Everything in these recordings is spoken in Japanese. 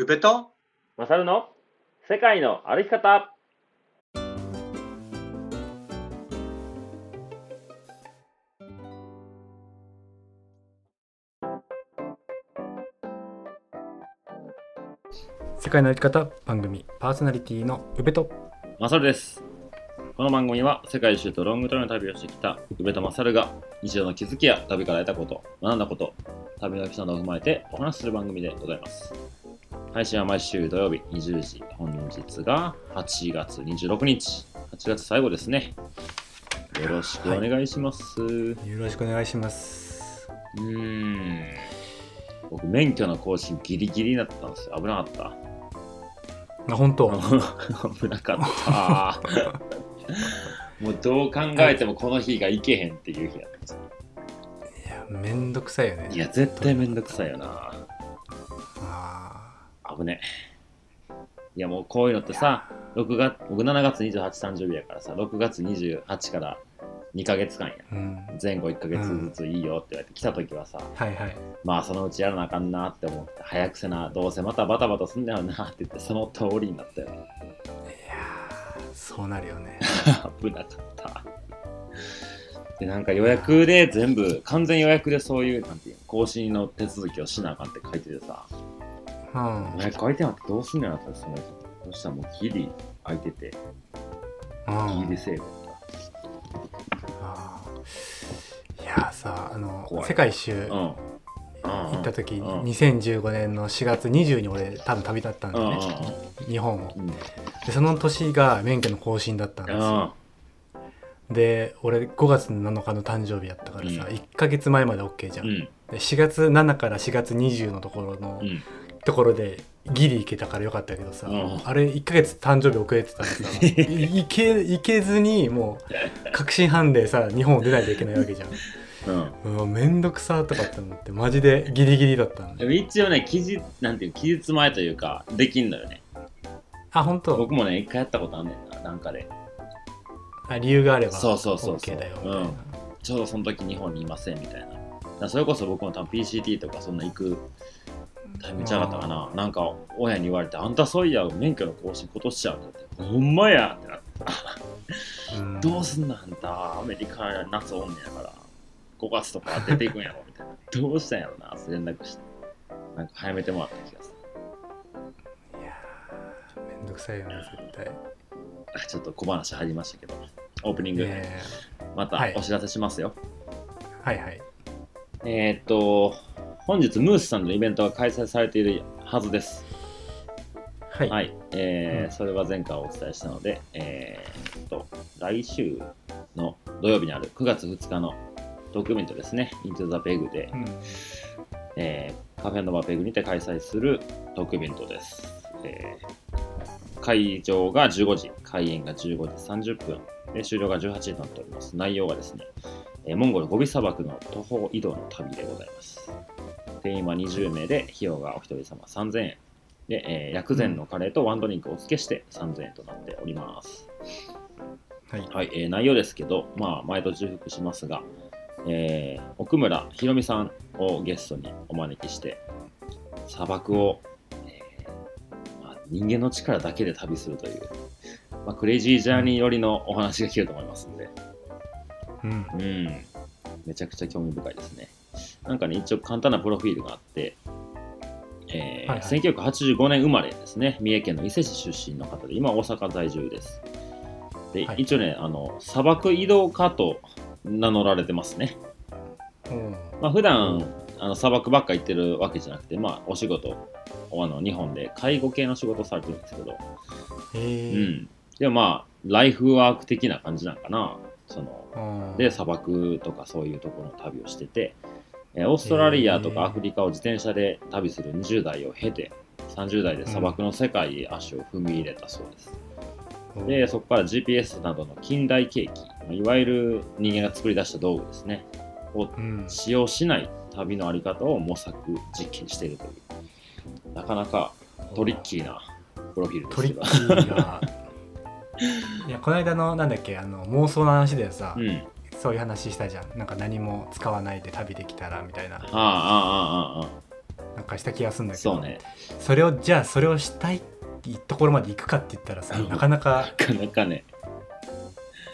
宇部と？マサルの？世界の歩き方。世界の歩き方番組パーソナリティの宇部と。マサルです。この番組は世界一周とロングトレの旅をしてきた宇部とマサルが日常の気づきや旅から得たこと学んだこと旅のエピソードを踏まえてお話しする番組でございます配信は毎週土曜日20時本日が8月26日8月最後ですね。よろしくお願いします、うよろしくお願いします。ーん。僕免許の更新ギリギリになったんですよ。危なかった。あ本当？危なかった。もうどう考えてもこの日が行けへんっていう日やったんですよ。いやめんどくさいよね。いや、絶対めんどくさいよな。あ危ねえ。いや、もうこういうのってさ、6月、僕7月28誕生日やからさ、6月28から2ヶ月間や。ーうん前後1ヶ月ずついいよって言われて来た時はさ、はいはいまあそのうちやらなあかんなって思って、早くせな、どうせまたバタバタすんだよなって言って、その通りになったよ。いやーそうなるよね 危なかった。で、なんか予約で全部、完全予約でそういう、なんていうの更新の手続きをしなあかんって書いててさ、うん。予約書いてなくてどうすんのやろってその日。そしたらもうギリ空いてて、うん。ギリセーフ。あー。いやーさあの世界一周。行った時、うん。2015年の4月20に俺多分旅立ったんだよね、日本を。でその年が免許の更新だったんですよ。で俺5月7日の誕生日やったからさ、うん。1ヶ月前まで OK じゃん、うん。で4月7から4月20のところの、うん。ところでギリ行けたからよかったけどさ、うんあれ1ヶ月誕生日遅れてたらさいいけ行けずにもう確信犯でさ日本を出ないといけないわけじゃんうん。うわめんどくさとかって思ってマジでギリギリだったのでも一応ね、期日、なんていうの期日前というか、できんのよね。あ本当？僕もね、一回やったことあんねんな、なんかで。あ理由があればそうそうそうそううんちょうどその時日本にいませんみたいな。それこそ僕も多分 PCT とかそんな行くタイちゃうかったかな。なんか親に言われて、あんたそういや免許の更新今年ちゃうって。言って、ほんまやってなって、うん。どうすんのあんた、アメリカ夏おんねやから、5月とか出ていくんやろみたいな。どうしたんやろなって連絡して。なんか早めてもらった気がする。いやーめんどくさいよね絶対。あちょっと小話入りましたけど、オープニング、えまたはい。お知らせしますよ。ーはいはい。えーっと、本日ムースさんのイベントが開催されているはずです。はい、はい、えーうんそれは前回お伝えしたので、えーっと、来週の土曜日にある9月2日のトークイベントですね、Into the Peg で、うんえーカフェノバペグにて開催するトークイベントです。えー会場が15時、開演が15時30分、で終了が18時となっております。内容がですね、えーモンゴルゴビ砂漠の徒歩移動の旅でございます。定員は20名で、費用がお一人様3000円。で、えー薬膳のカレーとワンドリンクをお付けして3000円となっております。はいはい、えー内容ですけど、まあ、毎度重複しますが、えー奥村ひろみさんをゲストにお招きして、砂漠を、えーまあ、人間の力だけで旅するという、まあ、クレイジージャーニー寄りのお話が聞けると思いますので、うんうん、めちゃくちゃ興味深いですね。なんかね、一応簡単なプロフィールがあって、えーはいはい。1985年生まれですね、三重県の伊勢市出身の方で、今大阪在住です。で、はい。一応ね、あの、砂漠移動家と名乗られてますね。うん。まあ、普段あの砂漠ばっか行ってるわけじゃなくて、まあ、お仕事、あの日本で介護系の仕事をされてるんですけど、へうえん。でもまあ、ライフワーク的な感じなんかな。その、うん。で砂漠とかそういうところの旅をしてて、えーオーストラリアとかアフリカを自転車で旅する20代を経て30代で砂漠の世界へ足を踏み入れたそうです、でそこから GPS などの近代景気いわゆる人間が作り出した道具ですね。をうん。使用しない旅のあり方を模索実験しているという。なかなかトリッキーなプロフィールですトリけどッキーがいやこの間のなんだっけあの妄想の話でさ、うんそういう話したじゃん。なんか何も使わないで旅できたらみたいな。ああああなんかした気がするんだけど。そうね。それをじゃあそれをしたいところまで行くかって言ったらさなかなかなかなかね。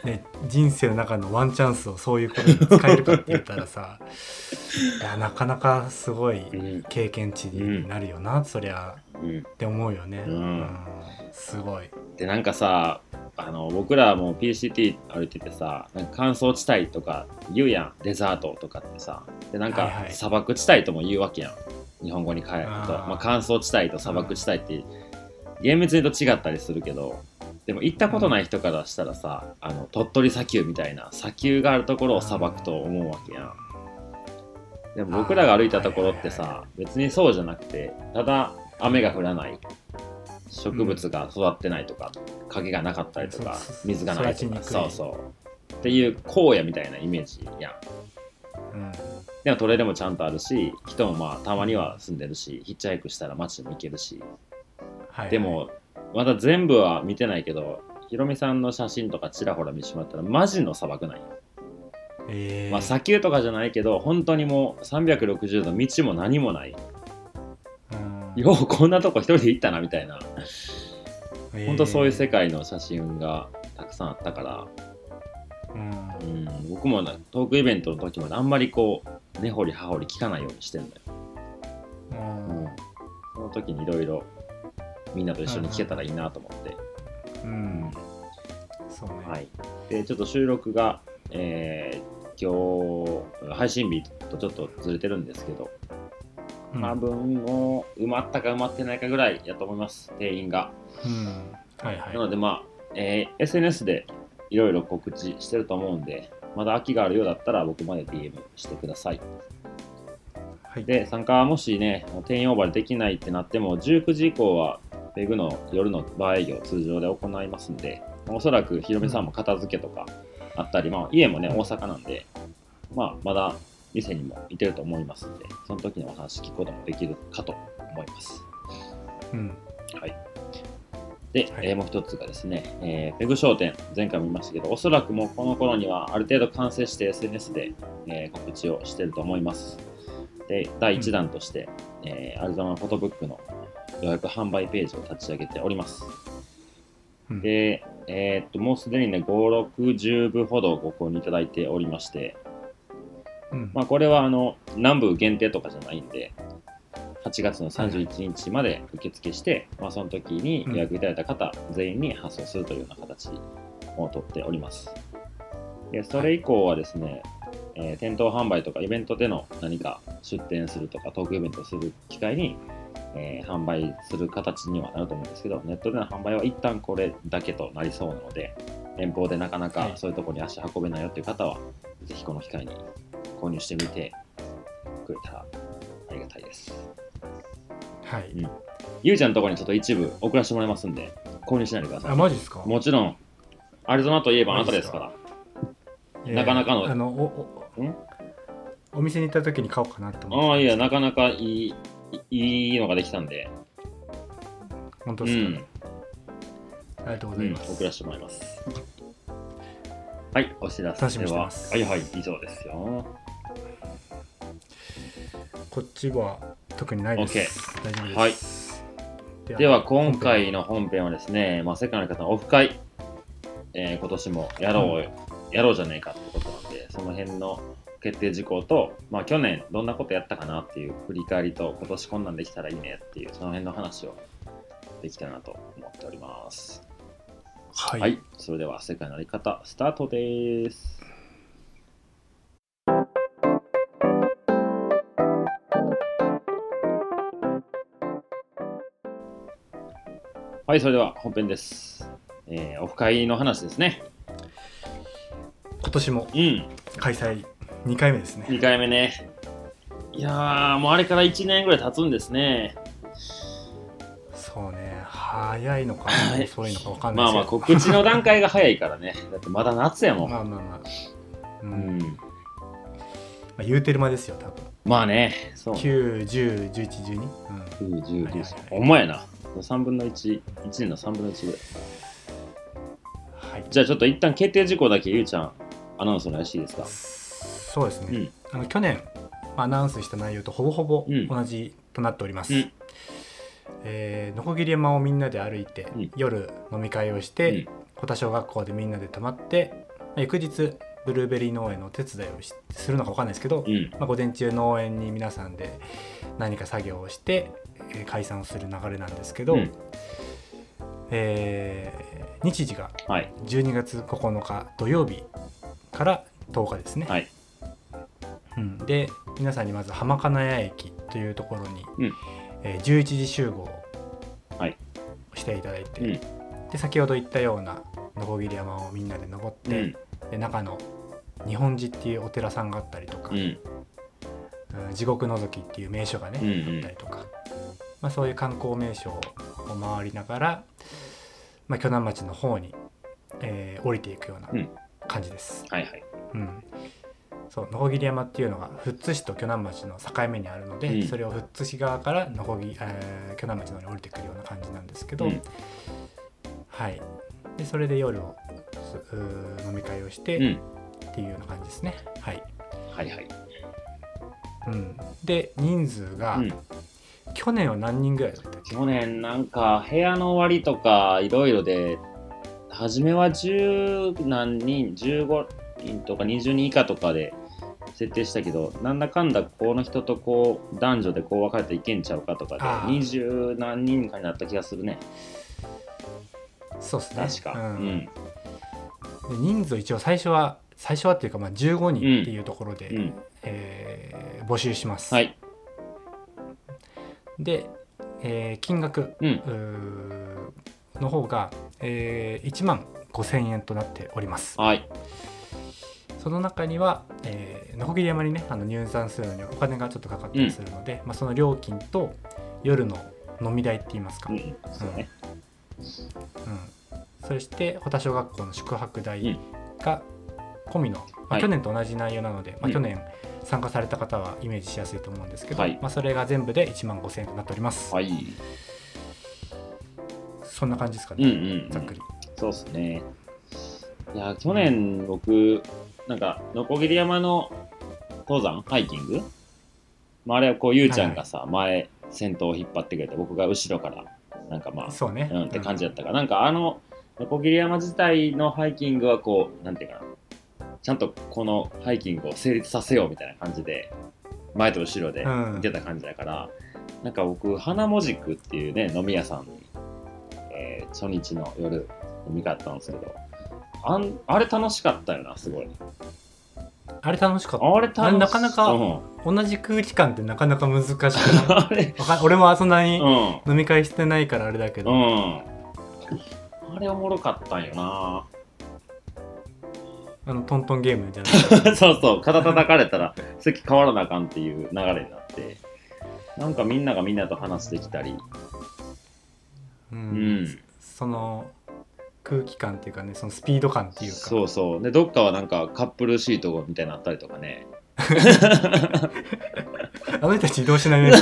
ね、人生の中のワンチャンスをそういうことに使えるかって言ったらさ いやなかなかすごいうん経験値になるよな、そりゃ。うん。って思うよね、うん。すごい。でなんかさあの僕らも PCT 歩いててさなんか乾燥地帯とか言うやん。デザートとかってさ。でなんかはいはい。砂漠地帯とも言うわけやん。日本語に変えると。まあ、乾燥地帯と砂漠地帯って厳密に言うと違ったりするけどでも行ったことない人からしたらさ、あの鳥取砂丘みたいな砂丘があるところを砂漠と思うわけやん。でも僕らが歩いたところってさ別にそうじゃなくてただ雨が降らない植物が育ってないとか、影がなかったりとか水がないとかそうそう。っていう荒野みたいなイメージやん。うん。でもトレでもちゃんとあるし人もまあたまには住んでるしヒッチハイクしたら街にも行けるし。はい。でもまだ全部は見てないけどヒロミさんの写真とかちらほら見てしまったらマジの砂漠なんよ、え。ーまあ砂丘とかじゃないけど本当にもう360度道も何もない。うん。ようこんなとこ一人で行ったなみたいな。え。ー本当そういう世界の写真がたくさんあったから、うん。うん、僕もなトークイベントの時まであんまりこう根掘り葉掘り聞かないようにしてるんだよ、うん。うん、その時にいろいろみんなと一緒に聞けたらいいなと思って、うん。そうね、はい、でちょっと収録が、えー今日配信日とちょっとずれてるんですけど、うん。多分もう埋まったか埋まってないかぐらいやと思います。定員が、うん。はいはい。なのでまあ、えー SNS でいろいろ告知してると思うんでまだ空きがあるようだったら僕まで DM してください。はい。で参加はもしね定員オーバーできないってなっても19時以降はペグの夜のバー営業通常で行いますんでおそらくひろみさんも片付けとかあったり、まあ、家もね大阪なんで、まあ、まだ店にもいてると思いますんでその時にお話聞くこともできるかと思います。うん。はい。で、はい。えーもう一つがですね、えーペグ商店、前回も言いましたけど、おそらくもうこの頃にはある程度完成して SNS で、えー告知をしてると思います。で、第1弾として、えーアリゾナフォトブックの予約販売ページを立ち上げております。うんで、えーっと、もうすでにね、5、6、10部ほどご購入いただいておりまして、うんまあ、これはあの南部限定とかじゃないんで、8月の31日まで受付して、まあ、その時に予約いただいた方全員に発送するというような形をとっております。でそれ以降はですね、えー店頭販売とかイベントでの何か出店するとかトークイベントをする機会に、えー販売する形にはなると思うんですけど、ネットでの販売は一旦これだけとなりそうなので、遠方でなかなかはい。そういうところに足運べないよっていう方は、ぜひこの機会に購入してみてくれたらありがたいです。はい。うん。ゆうちゃんのところにちょっと一部送らせてもらいますんで、購入しないでくださあい。マジですか？もちろん、アリゾナといえばあなたですから。いやなかなかのあのおおん？お店に行った時に買おうかなと思ってああ、いや、なかなかいいいいのができたんで、本当うんですか、、ありがとうごうん、ざいます、送らせてもらいます。はい、お知らせ楽しみにしては、はいはい、以上ですよ。こっちは特にないです。大丈夫です。はい。では、今回の本編はですね、まあ、世界の方のオフ会、えー今年もやろう、やろうじゃねえかってことなんで、その辺の決定事項と、まあ、去年どんなことやったかなっていう振り返りと、今年こんなんできたらいいねっていう、その辺の話をできたらなと思っております。はい、はい、それでは世界のあり方、スタートです。はい、それでは本編です。えーオフ会の話ですね。今年もうん、開催2回目ですね。2回目ね。いやー、もうあれから1年ぐらい経つんですね。そうね、早いのかはい遅いのか分かんないまあまあ。告知の段階が早いからね。だってまだ夏やもん。まあまあまあ。ううんん、まあ、言うてる間ですよ、多分。まあね、そう。9、10、11、12。うん9、10、はいはい11。ほんまやな。3分の1、1年の3分の1ぐらい。はい。じゃあちょっと一旦決定事項だけゆうちゃん、アナウンスお願いしていいですか？そうですね。うん。あの去年アナウンスした内容とほぼほぼうん。同じとなっております、うん。えー、のこぎり山をみんなで歩いて、うん。夜飲み会をして、うん。保田小学校でみんなで泊まって、まあ翌日ブルーベリー農園のお手伝いをしするのか分かんないですけど、うん。まあ、午前中農園に皆さんで何か作業をして、えー解散をする流れなんですけど、うん。えー日時がはい。12月9日土曜日から10日ですね、はいうん、で皆さんにまず浜金谷駅というところに、うん。えー11時集合はい。していただいて、うん。で先ほど言ったような鋸山をみんなで登って、うん。で中の日本寺っていうお寺さんがあったりとか、うん。うん地獄のぞきっていう名所がね、うんうん。あったりとか、まあ、そういう観光名所を回りながら、まあ、鋸南町の方に、えー降りていくようなうん。感じです。はいはい。うんそう鋸山っていうのが富津市と鋸南町の境目にあるので、うん。それを富津市側から鋸、えー鋸南町の方に降りてくるような感じなんですけど、うん。はい。でそれで夜を飲み会をして、うん。っていうような感じですね。はい。はいはい。うん、で人数が、うん。去年は何人ぐらいだったっけ？去年なんか部屋の割とかいろいろで初めは10何人15人とか20人以下とかで設定したけどなんだかんだこの人とこう男女でこう分かれていけんちゃうかとかであー20何人かになった気がするね。そうですね。確か、ううん。んで人数一応最初は最初はっていうかまあ15人っていうところで、うん。えー募集します、はい。で、えー金額うん。の方が、えー1万5000円となっております。はいその中には、えー、のこぎり山にねあの入山するのにお金がちょっとかかったりするので、まあ、その料金と夜の飲み代って言いますか、うん。うん。そして保田小学校の宿泊代うん。が込みの、まあはい。去年と同じ内容なので、まあ、うん。去年参加された方はイメージしやすいと思うんですけど、はい。まあ、それが全部で1万5000円となっております、はい。そんな感じですかうんうね、ん、うん、ざっくり。そうっすね。いや、去年僕、なんか、のこぎり山の登山、ハイキング、まあ、あれはこう、ゆうちゃんがさ、前、先頭を引っ張ってくれて、僕が後ろから、なんかまあ、そうね、うんって感じだったから、なんかあの、のこぎり山自体のハイキングはこう、なんていうかな、ちゃんとこのハイキングを成立させようみたいな感じで、前と後ろでうん。見てた感じだから、なんか僕、花もじくっていうね、飲み屋さんに、えー初日の夜、飲み会あったんですけど、あんあれ楽しかったよな、すごい。あれ楽しかっあれ楽しななかなか同じ空気感ってなかなか難しくな。い あ俺もそんなにうん。飲み会してないからあれだけど、うん。あれおもろかったんよな。あのトントンゲームじゃな。い そうそう、肩叩かれたら席変わらなあかんっていう流れになって、なんかみんながみんなと話してきたり、う、うんん、その空気感っていうかねそのスピード感っていうか。そうそう、で、どっかはなんかカップルシートみたいになったりとかね、あの人たち移動しないね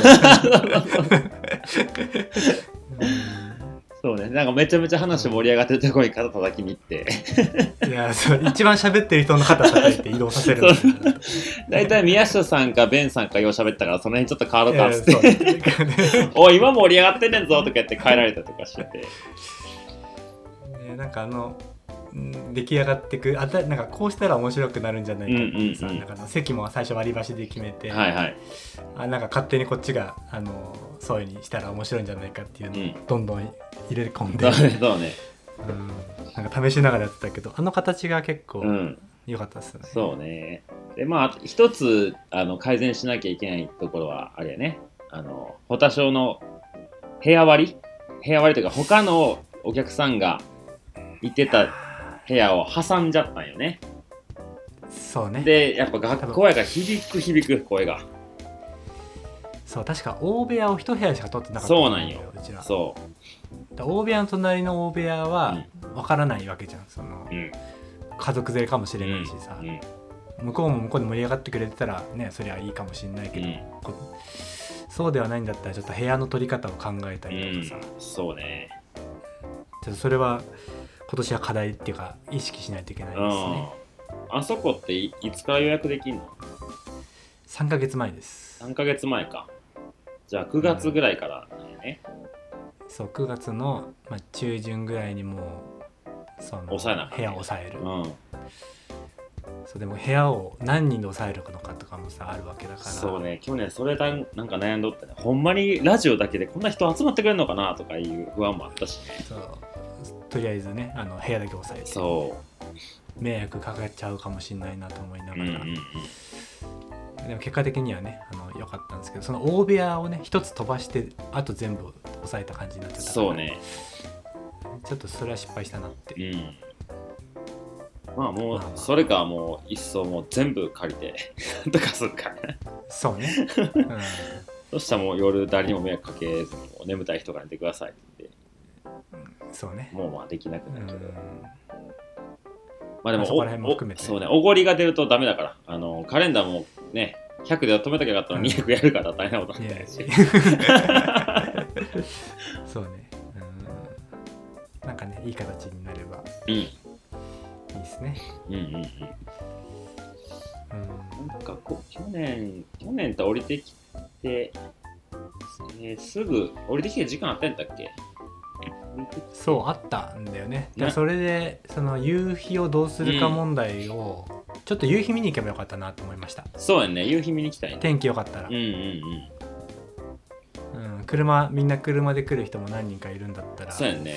そうね、なんかめちゃめちゃ話盛り上がってるところに肩叩きに行って、うんいやそう。一番喋ってる人の肩叩いて移動させる。大体宮下さんかベンさんかよう喋ったから、その辺ちょっと変わろうかっつって、おい、今盛り上がってんねんぞとか言って帰られたとかしてて、ねなんかあのうん出来上がってくあたなんかこうしたら面白くなるんじゃないかってさ、うんうんうん。なんかあの席も最初割り箸で決めて、はいはい、あなんか勝手にこっちがあのそういう風にしたら面白いんじゃないかっていうのをうん。どんどん入れ込んで、そうね、そうね、うん、なんか試しながらやってたけどあの形が結構うん。良かったですよね。そうね。で、まあ、一つあの改善しなきゃいけないところは、あれやね、あの、ホタショーの部屋割り？部屋割りというか、他のお客さんがいてた部屋を挟んじゃったんよね。そうねで、やっぱ学校やから響く響く声が。そう確か大部屋を一部屋しか取ってなかったそうなんようちらそだ大部屋の隣の大部屋はわからないわけじゃんそのう。うん。家族連れかもしれないしさ、うん。向こうも向こうで盛り上がってくれてたらねそりゃいいかもしれないけど、そうではないんだったらちょっと部屋の取り方を考えたうんりとかさ、、そうね。ちょっとそれは今年は課題っていうか意識しないといけないですうんね。あそこっていいつから予約できんの？3ヶ月前です ?3 ヶ月前か。じゃあ9月ぐらいからなんやね、そう9月の、まあ、中旬ぐらいにもうその抑えな部屋を抑える、うん。そうでも部屋を何人で抑えるのかとかもさあるわけだから。そうね。去年それだなんか悩んどってね。ほんまにラジオだけでこんな人集まってくれるのかなとかいう不安もあったし。ねそうとりあえずねあの部屋だけ抑えてそ迷惑かかっちゃうかもしれないなと思いなう、がら、うんうんうん、でも結果的にはねあの良かったんですけどその大部屋をね一つ飛ばしてあと全部抑えた感じになっちゃったからそうね。ちょっとそれは失敗したなって。うん。まあもうそれかもう一層もう全部借りて とかするか。そうね、うん、そしたらもう夜誰にも迷惑かけずに眠たい人が寝てくださいってそうね。もうまあできなくうなるけど、ん。まあでもまあそこら辺も含めておそうねおごりが出るとダメだから。あのカレンダーもね100で止めときゃよかったのに200やるから大変なことになったし、そうね。うん。なんかねいい形になれば。うん。いいですね。うんうんうん。うん。なんかこう去年去年と降りてきて、えーすぐ降りてきて時間あったんだっけ？そうあったんだよね。ね。それでその夕日をどうするか問題を、ちょっと夕日見に行けばよかったなと思いました。そうやんね。夕日見に来たいね。天気良かったら。うん、うんうん、車みんな車で来る人も何人かいるんだったら。うんそうやんね。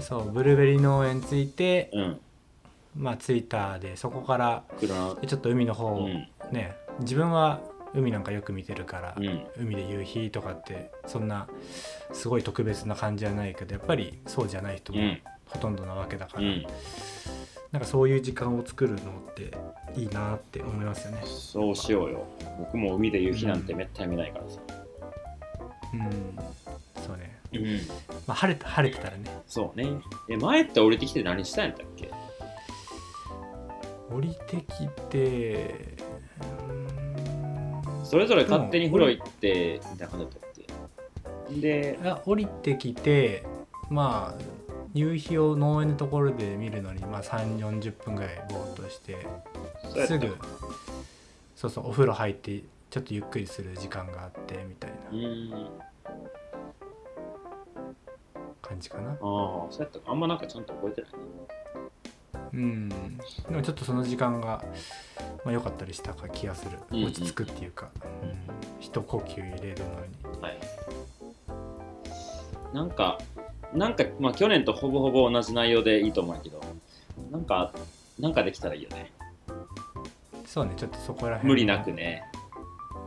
そうブルーベリー農園着いてうん。まあ着いたでそこからちょっと海のう方、ん。ね自分は海なんかよく見てるから、うん。海で夕日とかってそんなすごい特別な感じじゃないけどやっぱりそうじゃない人もうん。ほとんどなわけだから、うん。なんかそういう時間を作るのっていいなって思いますよね。そうしようよ。僕も海で夕日なんてめったに見ないからさ。うん、そうね。うん。まあ晴れて晴れてたらね。そうね。え前って降りてきて何したんやったっけ？降りてきて、うーんそれぞれ勝手に風呂行ってみたいな感じだったっけで降りてきてまあ夕日を農園のところで見るのに、まあ、3 4 0分ぐらいぼーっとしてすぐそうそうお風呂入ってちょっとゆっくりする時間があってみたいな。うん。感じかな。ああそうやった。かあんまなんかちゃんと覚えてないねうん。でもちょっとその時間がまあ、良かったりしたか気がする。うんうん。落ち着くっていうか、うん。一呼吸入れるのに。はい。なんか、なんか、まあ去年とほぼほぼ同じ内容でいいと思うけど、なんか、なんかできたらいいよね。そうね。ちょっとそこら辺無理なくね。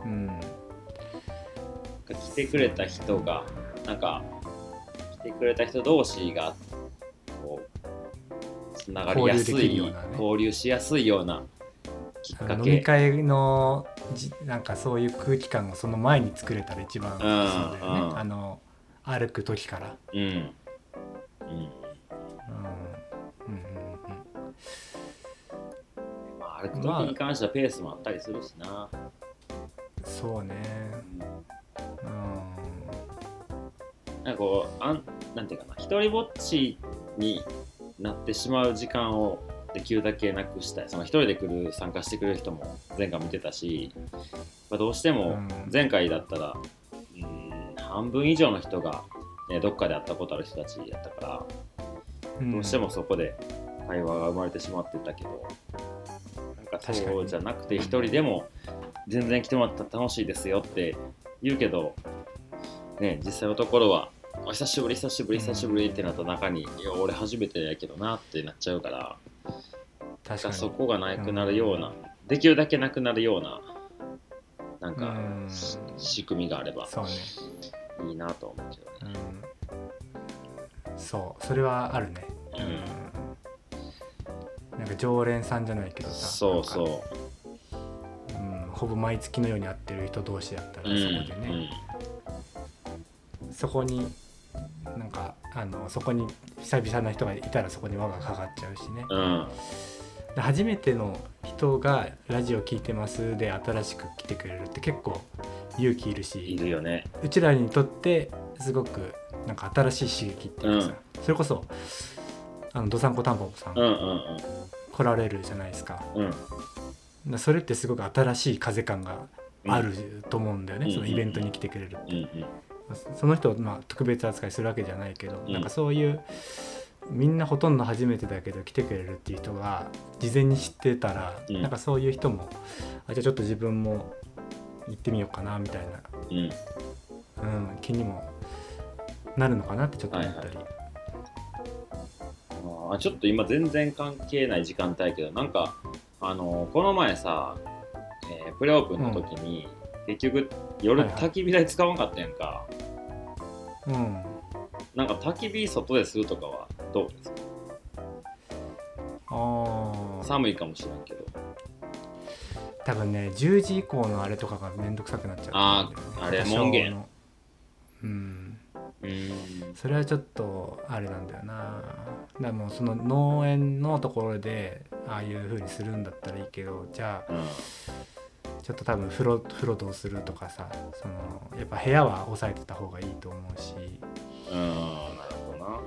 うん。来てくれた人が、なんか、来てくれた人同士が、こう、つながりやすい、交流ね。交流しやすいようなきっか飲みけ。会のじなんかそういう空気感をその前に作れたら一番そうだよね、うんあの歩く時から、うん。うん。うん、うん。うんまあ、歩く時に関してはペースもあったりするしな。うんそうね。うなんかこうあんなんていうかな。一人ぼっちになってしまう時間をできるだけなくしたい。その一人で来る参加してくれる人も前回見てたし、まあ、どうしてもうん。前回だったら、うん半分以上の人が、ね、どっかで会ったことある人たちやったから、ん。どうしてもそこで会話が生まれてしまってたけどなんか確かにそうじゃなくて一人でも全然来てもらったら楽しいですよって言うけど、ね、実際のところは「お久しぶり久しぶり久しぶり」ってなった中に「いや俺初めてやけどな」ってなっちゃうから確かに。そこがなくなるような、できるだけなくなるようななんか、仕組みがあればそうね、いいなと思うけどね。うん、そうそれはあるね。うん。なんか常連さんじゃないけどさそうそう。うん、ほぼ毎月のように会ってる人同士だったらうんそこでね、そこになんかあのそこに久々な人がいたらそこに輪がかかっちゃうしね。うん初めての人が「ラジオ聞いてます」で新しく来てくれるって結構勇気いるいしるよね。うちらにとってすごくなんか新しい刺激っていうかさ、それこそあのどさんこたんぽぽさんうんうん来られるじゃないですか。うん。それってすごく新しい風感があると思うんだよね、うん。そのイベントに来てくれるって、うんうん。その人をまあ特別扱いするわけじゃないけど、うん。なんかそういうみんなほとんど初めてだけど来てくれるっていう人が事前に知ってたら、うん。なんかそういう人もあじゃあちょっと自分も行ってみようかなみたいな、うん。うん、気にもなるのかなってちょっと思ったり、はいあーちょっと今全然関係ない時間帯やけどなんかあのこの前さ、えープレオープンの時に、結局夜はいはい。焚き火台使わんかったやんか、うんなんか焚き火外でするとかはどうですか？あー。寒いかもしれんけど。多分ね10時以降のあれとかがめんどくさくなっちゃう。あーあれ門限の。うん。うーん。それはちょっとあれなんだよな。だからもうその農園のところでああいう風にするんだったらいいけどじゃあうん。ちょっと多分風呂風呂どうするとかさそのやっぱ部屋は抑えてた方がいいと思うしうん。なるほどな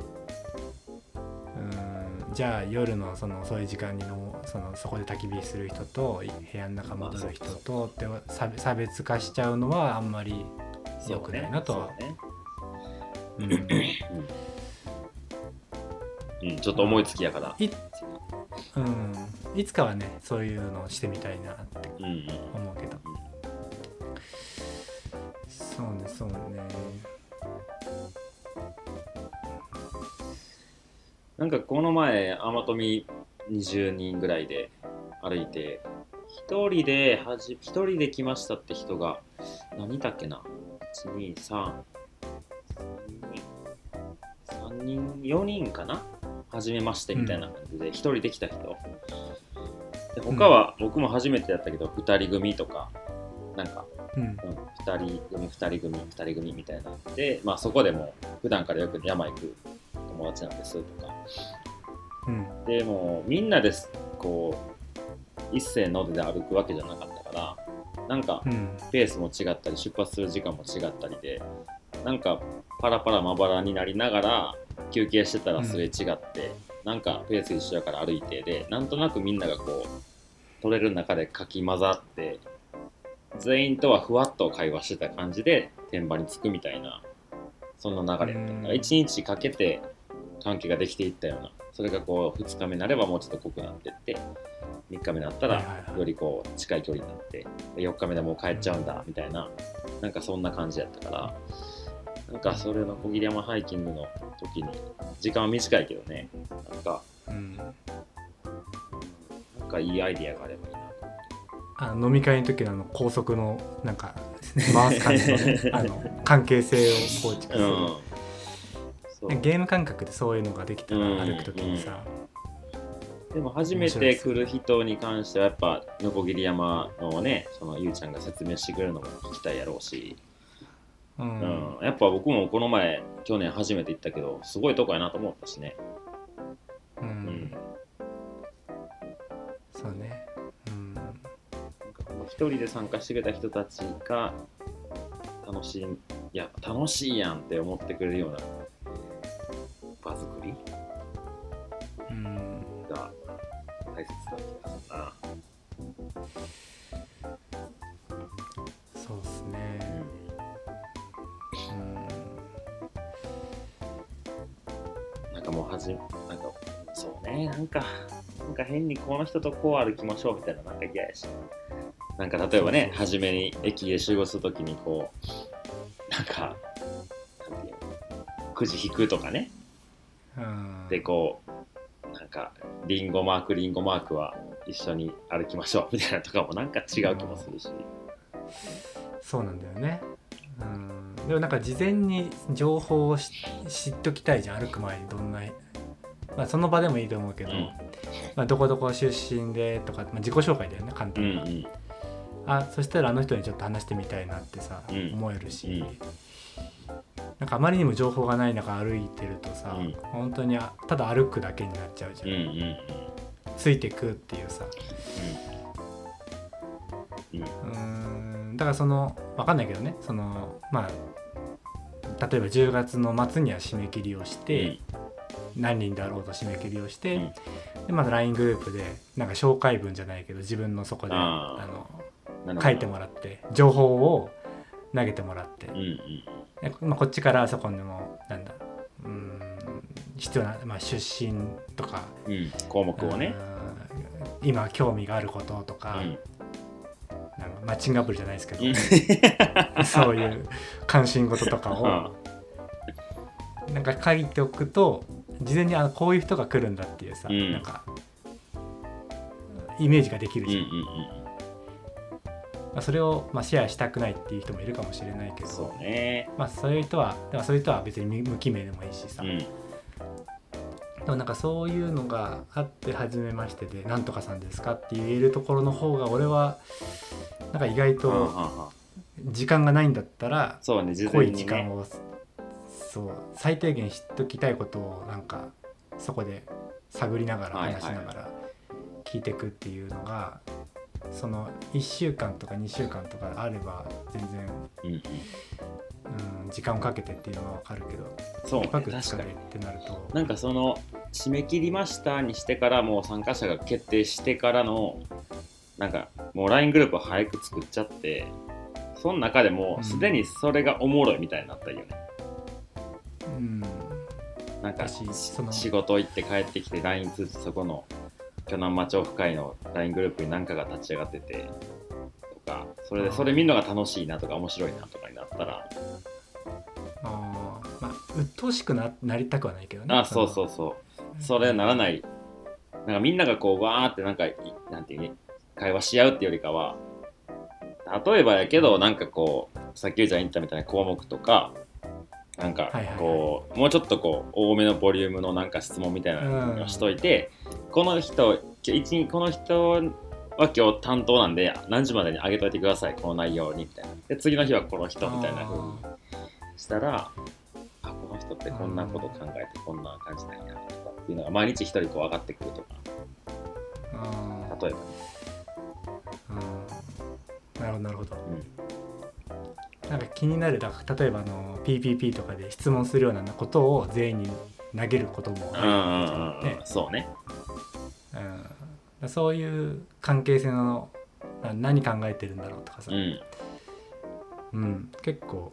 うん。じゃあ夜のその遅い時間にのそのそこで焚き火する人と部屋の中戻る人とって差別化しちゃうのはあんまり良くないなとは。そうね。うんうん、うん、ちょっと思いつきやから。い,、うん、いつかはねそういうのをしてみたいなってうんうん。思うけど。そうねそうねなんかこの前天富20人ぐらいで歩いて一人ではじ一人で来ましたって人が何だっけな？123 3人4人かな？初めましてみたいな感じで一人で来た人。で他は僕も初めてやったけど2人組とかなんかうん。うん、2人組2人組2人組みたいな。で、まあ、そこでも普段からよく山行く友達なんですとかうん。でもうみんなですこう一斉ので歩くわけじゃなかったからなんかうん。ペースも違ったり出発する時間も違ったりでなんかパラパラまばらになりながら休憩してたらすれ違って、なんかペース一緒やから歩いてでなんとなくみんながこう取れる中でかき混ざって全員とはふわっと会話してた感じで天場に着くみたいなそんな流れやったからうん。1日かけて関係ができていったようなそれがこう2日目になればもうちょっと濃くなってって3日目になったらよりこう近い距離になって4日目でもう帰っちゃうんだみたいななんかそんな感じやったからなんかそれの小桐山ハイキングの時に時間は短いけどねなんかうん。なんかいいアイディアがあればいいなあの飲み会の時のあの高速のなんか回す感じの,、ね、あの関係性を構築する、うんゲーム感覚でそういうのができたらうん歩く時にさ、でも初めて来る人に関してはやっぱのこぎり山のねそのゆうちゃんが説明してくれるのも聞きたいやろうし、うん。うん。やっぱ僕もこの前去年初めて行ったけどすごいとこやなと思ったしね、うん。うん。そうね。うん。一人で参加してくれた人たちが楽しいいや楽しいやんって思ってくれるような場作りうん。が大切な気がするな、そうですね。うん。なんかもうはじなんかそうね。なんかなんか変にこの人とこう歩きましょうみたいななんか嫌やし。なんか例えばね初めに駅で集合するときにこうなんかくじ引くとかね。うんでこうなんかリンゴマークリンゴマークは一緒に歩きましょう みたいなとかもなんか違う気もするし、そうなんだよね。うん。でもなんか事前に情報をし知っときたいじゃん歩く前にどんな、まあ、その場でもいいと思うけど、うん。まあ、どこどこ出身でとか、まあ、自己紹介だよね簡うん単な、うん。あそしたらあの人にちょっと話してみたいなってさ、うん。思えるし、うんなんかあまりにも情報がない中歩いてるとさ、うん。本当にあただ歩くだけになっちゃうじゃん、うんうんうん。ついてくっていうさ。うん。うん。だからその分かんないけどね。そのまあ例えば10月の末には締め切りをして、何人だろうと締め切りをして、うん。でまず LINE グループでなんか紹介文じゃないけど自分のそこであの書いてもらって情報を投げてもらって。うんうんでまあ、こっちからそこにもなんだうーん必要な、まあ、出身とかうん項目をね。うん今興味があることとうか,、ん。なんかマッチングアプリじゃないですけど、うん。そういう関心事とかうん。をなんか書いておくと事前にあこういう人が来るんだっていうさ、うん。なんかイメージができるじゃん、まあ、それを、まあ、シェアしたくないっていう人もいるかもしれないけどうんそうね。まあそういう人はでもそういう人は別に無記名でもいいしさ、うん。でもなんかそういうのがあって初めましてで「なんとかさんですか?」って言えるところの方が俺はなんか意外とうん時間がないんだったらそうね事濃い時間をそう最低限知っときたいことをなんかそこで探りながらはいはい。話しながら聞いていくっていうのがその1週間とか2週間とかあれば全然、うんうん。うん、時間をかけてっていうのは分かるけどそうね1泊確2日かにでってなると。なんかその締め切りましたにしてからもう参加者が決定してからのなんかもう LINE グループを早く作っちゃってその中でもうすでにそれがおもろいみたいになったよね、うん。なんか仕事行って帰ってきて LINE 通じてそこの鋸南町オフ会の LINE グループに何かが立ち上がっててとかそれでそれ見るのが楽しいなとか面白いなとかになったらあーまあ鬱陶しくななりたくはないけどねあそうそうそう。それならない。なんかみんながこうわーってなんかいなんていうの会話し合うってよりかは例えばやけどなんかこうさっき言ったみたいな項目とかなんかこうもうちょっとこう多めのボリュームのなんか質問みたいなのをしといて、この人一日この人は今日担当なんで何時までに上げといてくださいこの内容にみたいな。で次の日はこの人みたいな風にしたらあこの人ってこんなこと考えてこんな感じなんやとかっていうのが毎日一人こう上がってくるとか。例えばね、うん。なるほどなるほど。うん、なんか気になるだ例えばあの PPP とかで質問するようなことを全員に投げることもうんうんうんうん。ねそうね。うん、そういう関係性のな何考えてるんだろうとかさ、うん。うん。結構、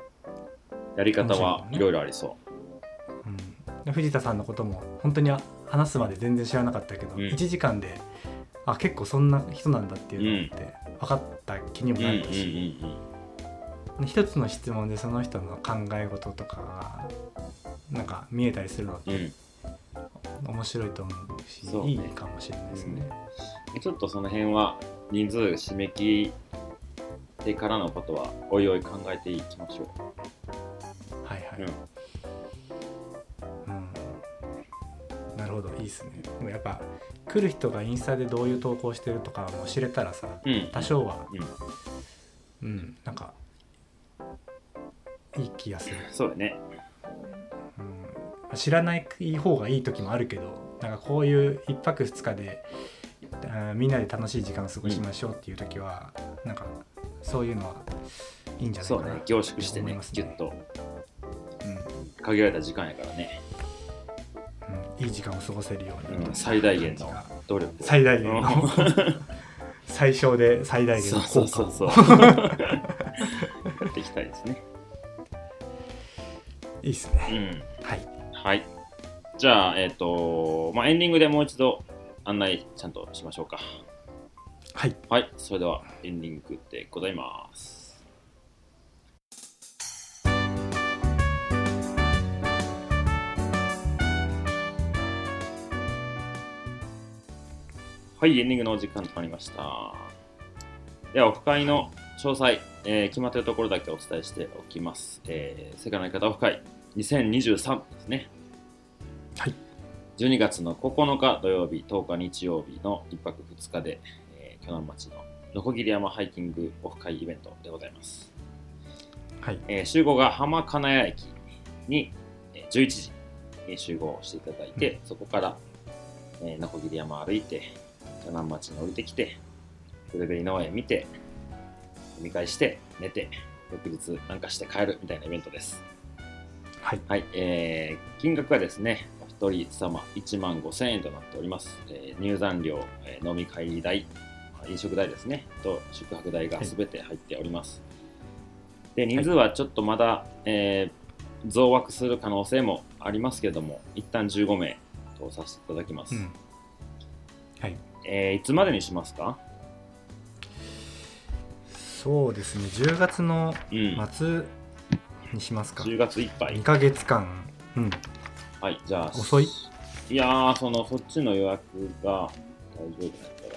やり方はいろいろありそう。ん。で、藤田さんのことも本当に話すまで全然知らなかったけど、うん。1時間であ結構そんな人なんだっていうのって分かった気にううんうんもなるし、一つの質問でその人の考え事とかがなんか見えたりするのってうん。うん面白いと思うしそうね。いいかもしれないですね。うん。ちょっとその辺は人数締め切ってからのことはおいおい考えていきましょはいはい、う、うん。うん、なるほどいいですね。でもやっぱ来る人がインスタでどういう投稿してるとかも知れたらさうん、多少は。うん、うん。なんかいい気がする、そうだね。うん、知らない方がいい時もあるけどなんかこういう1泊2日でみんなで楽しい時間を過ごしましょうっていう時は、なんかそういうのはいいんじゃないかな。そうね。凝縮してね思いますギュッと。うん。限られた時間やからね、うん、いい時間を過ごせるように、うん、最大限の努力。を最大限の。最小で最大限そうの効果を。そうそうそうやっていきたいですね。いいっすね、うん。はい。はい。じゃあえっ、とまあエンディングでもう一度案内ちゃんとしましょうか。はい。はい。それではエンディングでございます。はい、エンディングのお時間となりました。では、オフ会の詳細、えー決まっているところだけお伝えしておきます。えー、世界の相方オフ会2023ですね。はい。12月の9日土曜日、10日日曜日の1泊2日で、えー、鋸南町ののこぎり山ハイキングオフ会イベントでございます。はいえー集合が浜金谷駅に、えー11時に集合していただいて、そこから、えー、のこぎり山を歩いて、鋸南町に降りてきて、ブルーベリー農園見て、飲み会して、寝て、翌日なんかして帰るみたいなイベントです。はいはい、えー金額がですね、お一人様1万5000円となっております。えー入山料、えー飲み帰り代、飲食代ですね、と宿泊代がすべて入っております。で、人数はちょっとまだ、えー増枠する可能性もありますけども、一旦15名とさせていただきます。うんはいえーいつまでにしますか？そうですね10月のうん。末にしますか10月いっぱい2。ヶ月間うんはい、じゃあ。遅いいやー、その、そっちの予約が大丈夫だったら。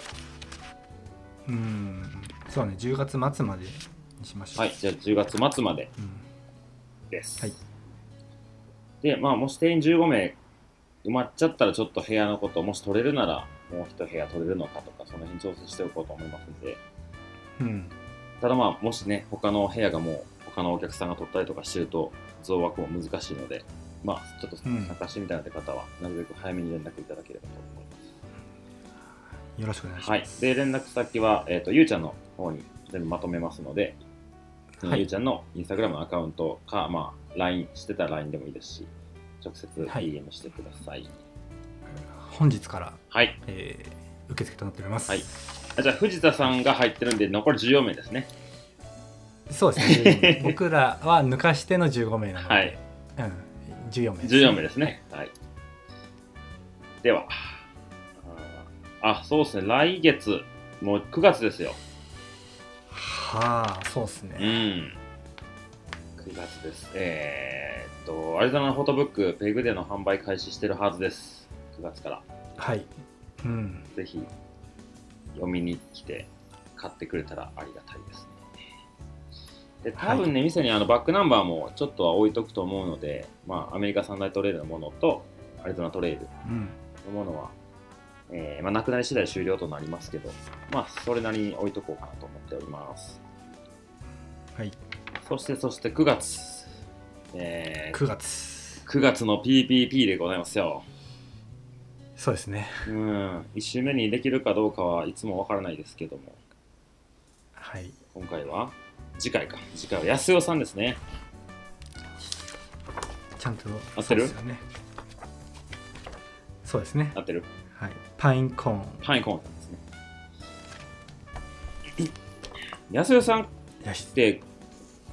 うんそうね10月末までにしましょうはい、じゃあ10月末までうんです。はいで、まあ、もし定員15名埋まっちゃったら、ちょっと部屋のこと、もし取れるなら、もう一部屋取れるのかとか、その辺調整しておこうと思いますんで、うんただまあ、もしね、他の部屋がもう、他のお客さんが取ったりとかしてると、増枠も難しいので、まあ、ちょっとうん参加してみたいな方は、なるべく早めに連絡いただければと思います。よろしくお願いしはい。ますで、連絡先は、えっ、と、ゆうちゃんの方に全部まとめますので、はいゆうちゃんのインスタグラムのアカウントか、まあ、LINE してたら LINE でもいいですし、直接はい DM してください。本日から、はい。えー受付となっておりますはいあじゃあ、藤田さんが入ってるんで、残り14名ですね。そうですね15名僕らは抜かしての15名なので、はいうん、14名14名ですね。はい。では、あそうですね、来月、もう9月ですよ。はあそうですうね、ん。9月です。えー、っと、アリゾナのフォトブック、ペグでの販売開始してるはずです。9月から。はいうんぜひ、読みに来て、買ってくれたらありがたいですね。で、多分ね、店にあのバックナンバーもちょっとは置いとくと思うので、まあ、アメリカ三大トレイルのものと、アリゾナトレイルうんのものは、えーまあ、なくなり次第終了となりますけど、まあ、それなりに置いとこうかなと思っております。はいそして、そして9月。えー9月9月の PPP でございますよ。そうですね。うん、1週目にできるかどうかはいつもわからないですけども、はい。今回は？次回か。次回は安代さんですね。ちゃんと。合ってる？そうですよね。そうですね。合ってる？はい。パインコーンパインコーンですね。安代さんって、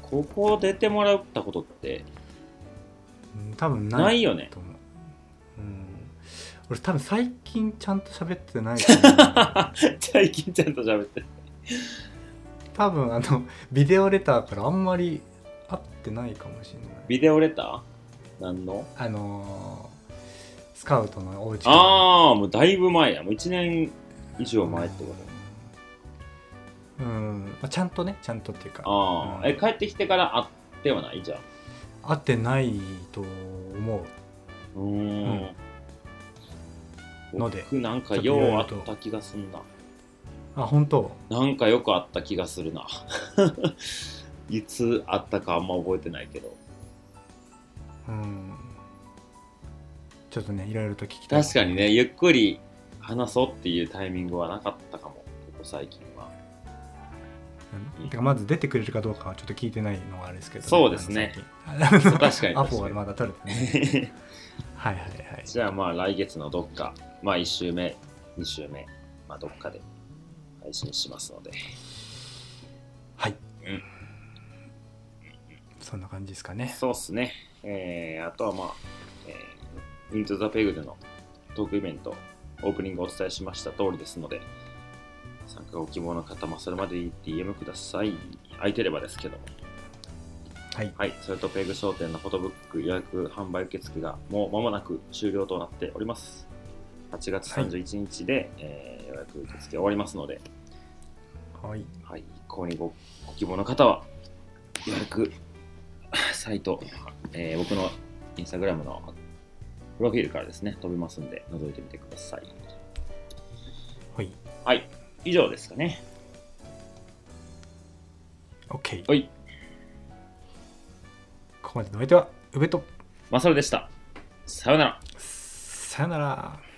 ここ出てもらったことってうん多分ないよね。俺多分最近ちゃんと喋ってない。最近ちゃんと喋ってる。多分あのビデオレターからあんまり会ってないかもしれない。ビデオレター？何の？あのースカウトのお家ああ、もうだいぶ前や。もう1年以上前ってこと。うん、まあ、ちゃんとねちゃんとっていうか。ああ、うん。え、帰ってきてから会ってはない？じゃあ。会ってないと思う。うーん。ので僕なんかようあった気がするな。あ本当？なんかよくあった気がするな。いつあったかあんま覚えてないけど。うん。ちょっとねいろいろと聞きたい。確かにね、ゆっくり話そうっていうタイミングはなかったかも。ここ最近は。うん。てかまず出てくれるかどうかはちょっと聞いてないのがあれですけど、そうですね。確かに。アポがまだ取れてない。はいはいはい。じゃあまあ来月のどっか、まあ1週目、2週目、まあどっかで配信しますので。はい、うんそんな感じですかねそうっすね。えー、あとはまあ、えー、イントザペグでのトークイベント、オープニングお伝えしました通りですので、参加ご希望の方もそれまでに DM ください。空いてればですけども。はいはい、それとペグ商店のフォトブック予約販売受付がもう間もなく終了となっております。8月31日で、えー予約受付終わりますので、はい。はい、購入ごご希望の方は予約サイト、えー僕のインスタグラムのプロフィールからですね、飛びますんで、覗いてみてください。はい。はい、以上ですかね。OK はい、ここまでのお相手は宇部とまさるでした。さようなら。さよなら